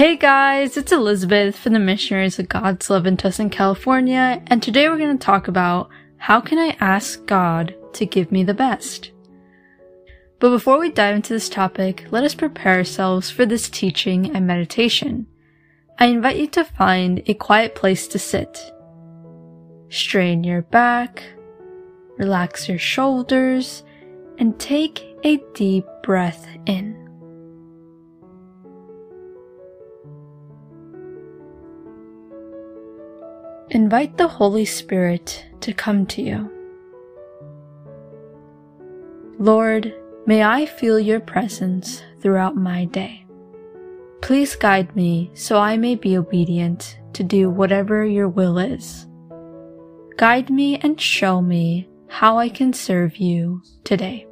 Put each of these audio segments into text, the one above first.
Hey guys, it's Elizabeth from the Missionaries of God's Love in Tustin, California, and today we're going to talk about how can I ask God to give me the best? But before we dive into this topic, let us prepare ourselves for this teaching and meditation. I invite you to find a quiet place to sit. Strain your back, relax your shoulders, and take a deep breath in. Invite the Holy Spirit to come to you. Lord, may I feel your presence throughout my day. Please guide me so I may be obedient to do whatever your will is. Guide me and show me how I can serve you today.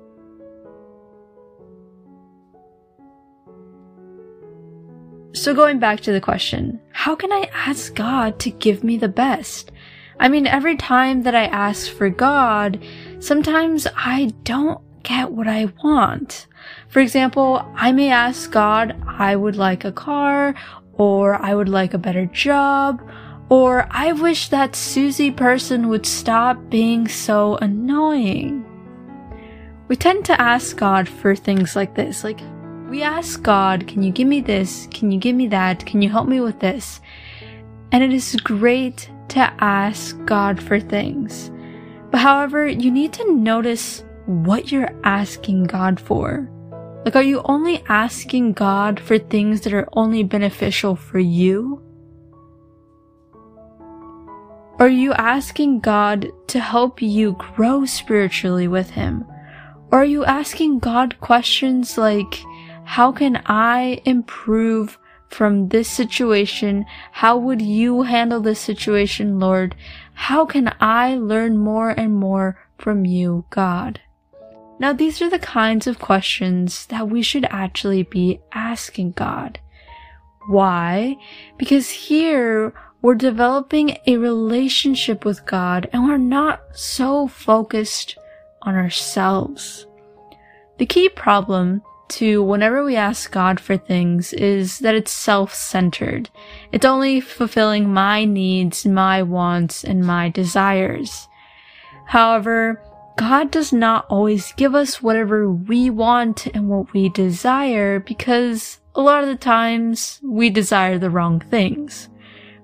So going back to the question, how can I ask God to give me the best? I mean, every time that I ask for God, sometimes I don't get what I want. For example, I may ask God, I would like a car, or I would like a better job, or I wish that Susie person would stop being so annoying. We tend to ask God for things like this, like, we ask God, can you give me this? Can you give me that? Can you help me with this? And it is great to ask God for things. But however, you need to notice what you're asking God for. Like, are you only asking God for things that are only beneficial for you? Are you asking God to help you grow spiritually with Him? Or are you asking God questions like, how can I improve from this situation? How would you handle this situation, Lord? How can I learn more and more from you, God? Now, these are the kinds of questions that we should actually be asking God. Why? Because here we're developing a relationship with God and we're not so focused on ourselves. The key problem to whenever we ask God for things is that it's self-centered. It's only fulfilling my needs, my wants, and my desires. However, God does not always give us whatever we want and what we desire because a lot of the times we desire the wrong things.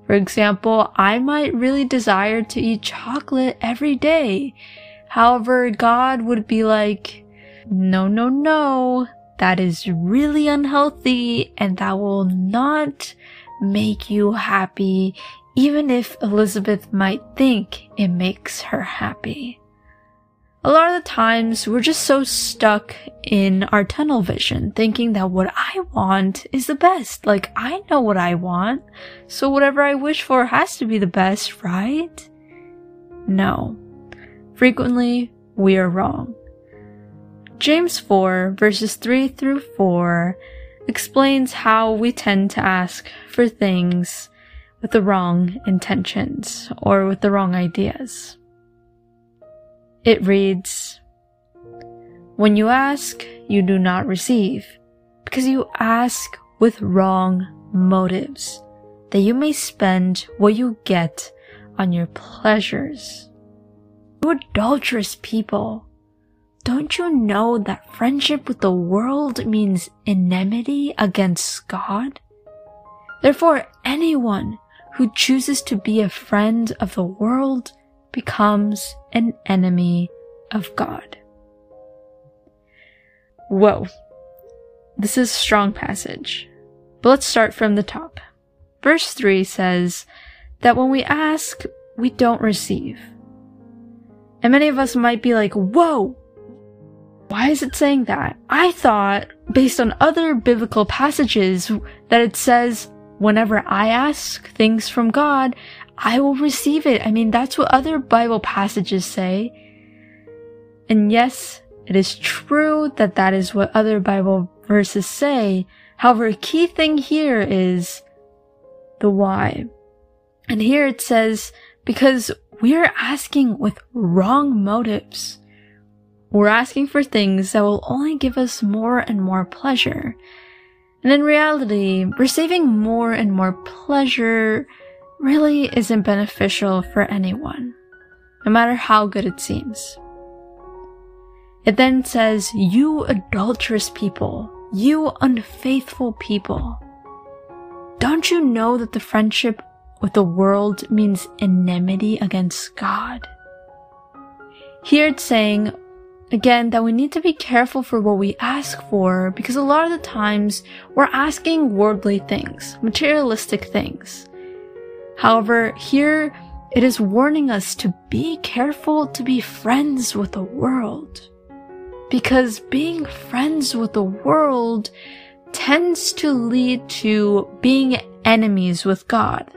For example, I might really desire to eat chocolate every day. However, God would be like, no, no, no, that is really unhealthy and that will not make you happy, even if Elizabeth might think it makes her happy. A lot of the times we're just so stuck in our tunnel vision, thinking that what I want is the best. Like, I know what I want, so whatever I wish for has to be the best, right? No. Frequently, we are wrong. James 4 verses 3 through 4 explains how we tend to ask for things with the wrong intentions or with the wrong ideas. It reads, When you ask, you do not receive, because you ask with wrong motives, that you may spend what you get on your pleasures. You adulterous people, don't you know that friendship with the world means enmity against God? Therefore, anyone who chooses to be a friend of the world becomes an enemy of God. Whoa. This is a strong passage. But let's start from the top. Verse 3 says that when we ask, we don't receive. And many of us might be like, whoa, why is it saying that? I thought, based on other biblical passages, that it says, whenever I ask things from God, I will receive it. I mean, that's what other Bible passages say. And yes, it is true that that is what other Bible verses say. However, a key thing here is the why. And here it says, because we are asking with wrong motives. We're asking for things that will only give us more and more pleasure. And in reality, receiving more and more pleasure really isn't beneficial for anyone, no matter how good it seems. It then says, You adulterous people, you unfaithful people. Don't you know that the friendship with the world means enmity against God? Here it's saying, again, that we need to be careful for what we ask for because a lot of the times we're asking worldly things, materialistic things. However, here it is warning us to be careful to be friends with the world because being friends with the world tends to lead to being enemies with God.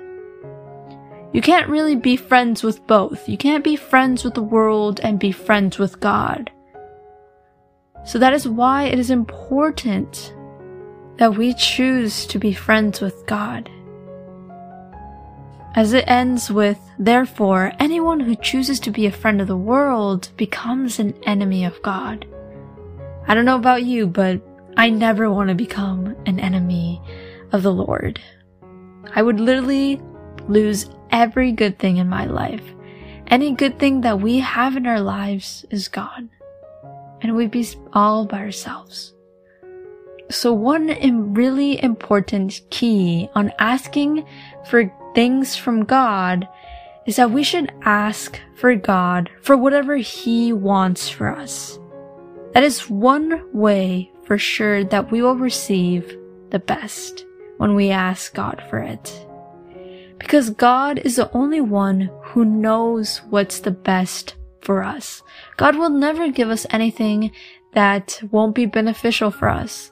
You can't really be friends with both. You can't be friends with the world and be friends with God. So that is why it is important that we choose to be friends with God. As it ends with, therefore, anyone who chooses to be a friend of the world becomes an enemy of God. I don't know about you, but I never want to become an enemy of the Lord. I would literally lose every good thing in my life. Any good thing that we have in our lives is gone. And we'd be all by ourselves. So one really important key on asking for things from God is that we should ask for God for whatever He wants for us. That is one way for sure that we will receive the best when we ask God for it. Because God is the only one who knows what's the best for us. God will never give us anything that won't be beneficial for us.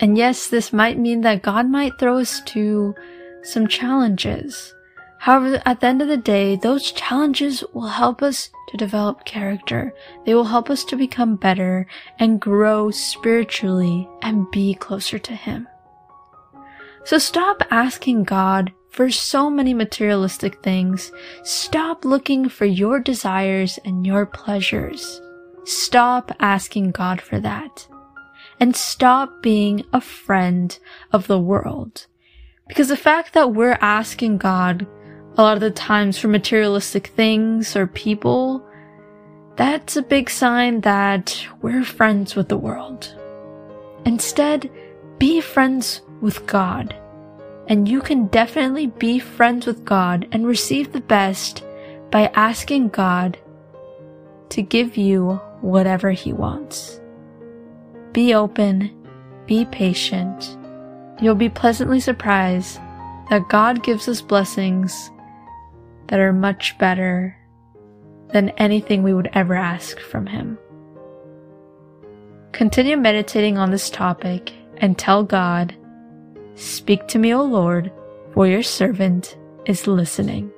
And yes, this might mean that God might throw us to some challenges. However, at the end of the day, those challenges will help us to develop character. They will help us to become better and grow spiritually and be closer to Him. So stop asking God for so many materialistic things. Stop looking for your desires and your pleasures. Stop asking God for that. And stop being a friend of the world. Because the fact that we're asking God a lot of the times for materialistic things or people, that's a big sign that we're friends with the world. Instead, be friends with God. And you can definitely be friends with God and receive the best by asking God to give you whatever He wants. Be open, be patient. You'll be pleasantly surprised that God gives us blessings that are much better than anything we would ever ask from Him. Continue meditating on this topic and tell God, Speak to me, O Lord, for your servant is listening.